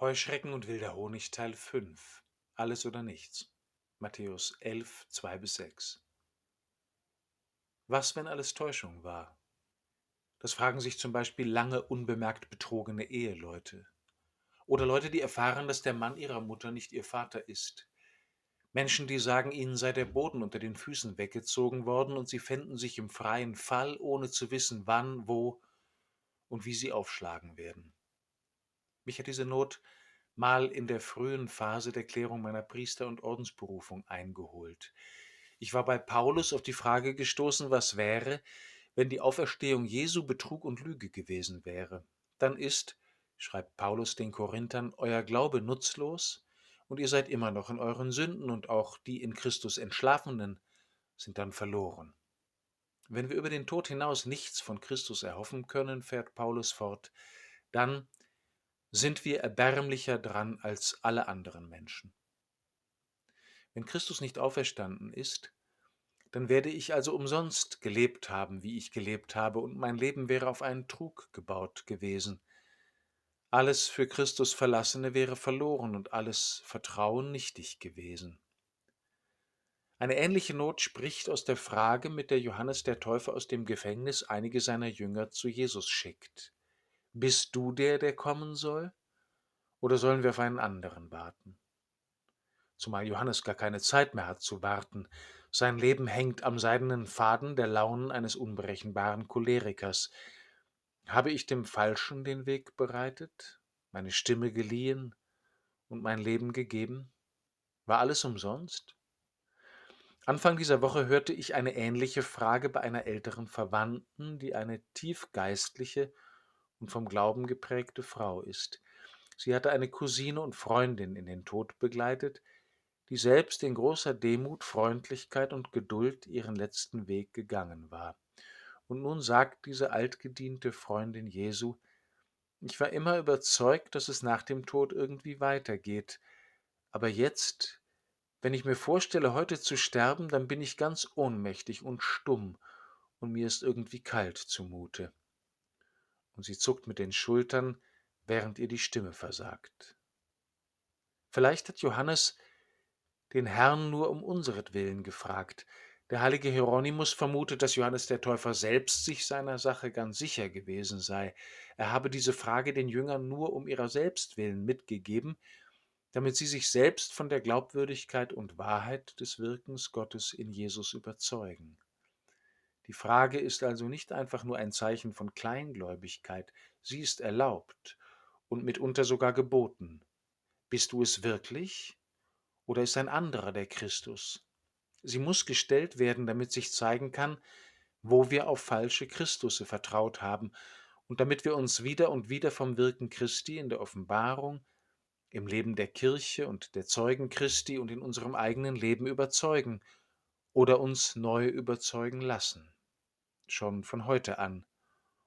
Heuschrecken und wilder Honig Teil 5 Alles oder nichts Matthäus 11, 2-6 Was, wenn alles Täuschung war? Das fragen sich zum Beispiel lange unbemerkt betrogene Eheleute. Oder Leute, die erfahren, dass der Mann ihrer Mutter nicht ihr Vater ist. Menschen, die sagen, ihnen sei der Boden unter den Füßen weggezogen worden und sie fänden sich im freien Fall, ohne zu wissen, wann, wo und wie sie aufschlagen werden. Mich hat diese Not mal in der frühen Phase der Klärung meiner Priester- und Ordensberufung eingeholt. Ich war bei Paulus auf die Frage gestoßen, was wäre, wenn die Auferstehung Jesu Betrug und Lüge gewesen wäre. Dann ist, schreibt Paulus den Korinthern, euer Glaube nutzlos und ihr seid immer noch in euren Sünden und auch die in Christus Entschlafenen sind dann verloren. Wenn wir über den Tod hinaus nichts von Christus erhoffen können, fährt Paulus fort, dann sind wir erbärmlicher dran als alle anderen Menschen. Wenn Christus nicht auferstanden ist, dann werde ich also umsonst gelebt haben, wie ich gelebt habe, und mein Leben wäre auf einen Trug gebaut gewesen. Alles für Christus Verlassene wäre verloren und alles Vertrauen nichtig gewesen. Eine ähnliche Not spricht aus der Frage, mit der Johannes der Täufer aus dem Gefängnis einige seiner Jünger zu Jesus schickt. Bist du der, der kommen soll? Oder sollen wir auf einen anderen warten? Zumal Johannes gar keine Zeit mehr hat zu warten. Sein Leben hängt am seidenen Faden der Launen eines unberechenbaren Cholerikers. Habe ich dem Falschen den Weg bereitet, meine Stimme geliehen und mein Leben gegeben? War alles umsonst? Anfang dieser Woche hörte ich eine ähnliche Frage bei einer älteren Verwandten, die eine tiefgeistliche und vom Glauben geprägte Frau ist. Sie hatte eine Cousine und Freundin in den Tod begleitet, die selbst in großer Demut, Freundlichkeit und Geduld ihren letzten Weg gegangen war. Und nun sagt diese altgediente Freundin Jesu, ich war immer überzeugt, dass es nach dem Tod irgendwie weitergeht, aber jetzt, wenn ich mir vorstelle, heute zu sterben, dann bin ich ganz ohnmächtig und stumm, und mir ist irgendwie kalt zumute und sie zuckt mit den Schultern, während ihr die Stimme versagt. Vielleicht hat Johannes den Herrn nur um unseretwillen gefragt. Der heilige Hieronymus vermutet, dass Johannes der Täufer selbst sich seiner Sache ganz sicher gewesen sei. Er habe diese Frage den Jüngern nur um ihrer selbst willen mitgegeben, damit sie sich selbst von der Glaubwürdigkeit und Wahrheit des Wirkens Gottes in Jesus überzeugen. Die Frage ist also nicht einfach nur ein Zeichen von Kleingläubigkeit, sie ist erlaubt und mitunter sogar geboten. Bist du es wirklich? Oder ist ein anderer der Christus? Sie muss gestellt werden, damit sich zeigen kann, wo wir auf falsche Christusse vertraut haben und damit wir uns wieder und wieder vom Wirken Christi in der Offenbarung, im Leben der Kirche und der Zeugen Christi und in unserem eigenen Leben überzeugen oder uns neu überzeugen lassen schon von heute an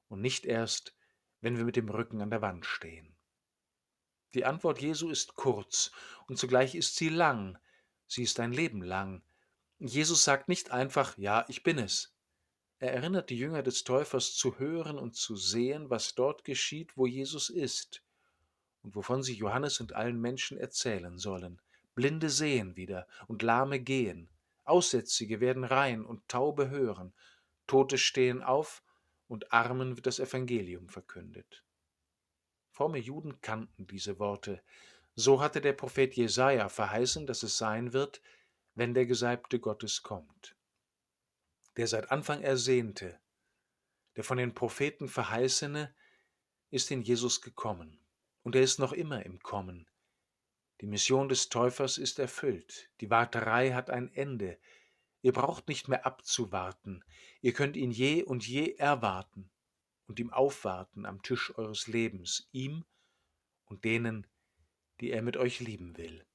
und nicht erst, wenn wir mit dem Rücken an der Wand stehen. Die Antwort Jesu ist kurz und zugleich ist sie lang. Sie ist ein Leben lang. Jesus sagt nicht einfach, ja, ich bin es. Er erinnert die Jünger des Täufers zu hören und zu sehen, was dort geschieht, wo Jesus ist und wovon sie Johannes und allen Menschen erzählen sollen. Blinde sehen wieder und Lahme gehen, Aussätzige werden rein und Taube hören, Tote stehen auf und Armen wird das Evangelium verkündet. Fromme Juden kannten diese Worte. So hatte der Prophet Jesaja verheißen, dass es sein wird, wenn der Gesalbte Gottes kommt. Der seit Anfang ersehnte, der von den Propheten verheißene, ist in Jesus gekommen. Und er ist noch immer im Kommen. Die Mission des Täufers ist erfüllt. Die Warterei hat ein Ende. Ihr braucht nicht mehr abzuwarten, ihr könnt ihn je und je erwarten und ihm aufwarten am Tisch eures Lebens, ihm und denen, die er mit euch lieben will.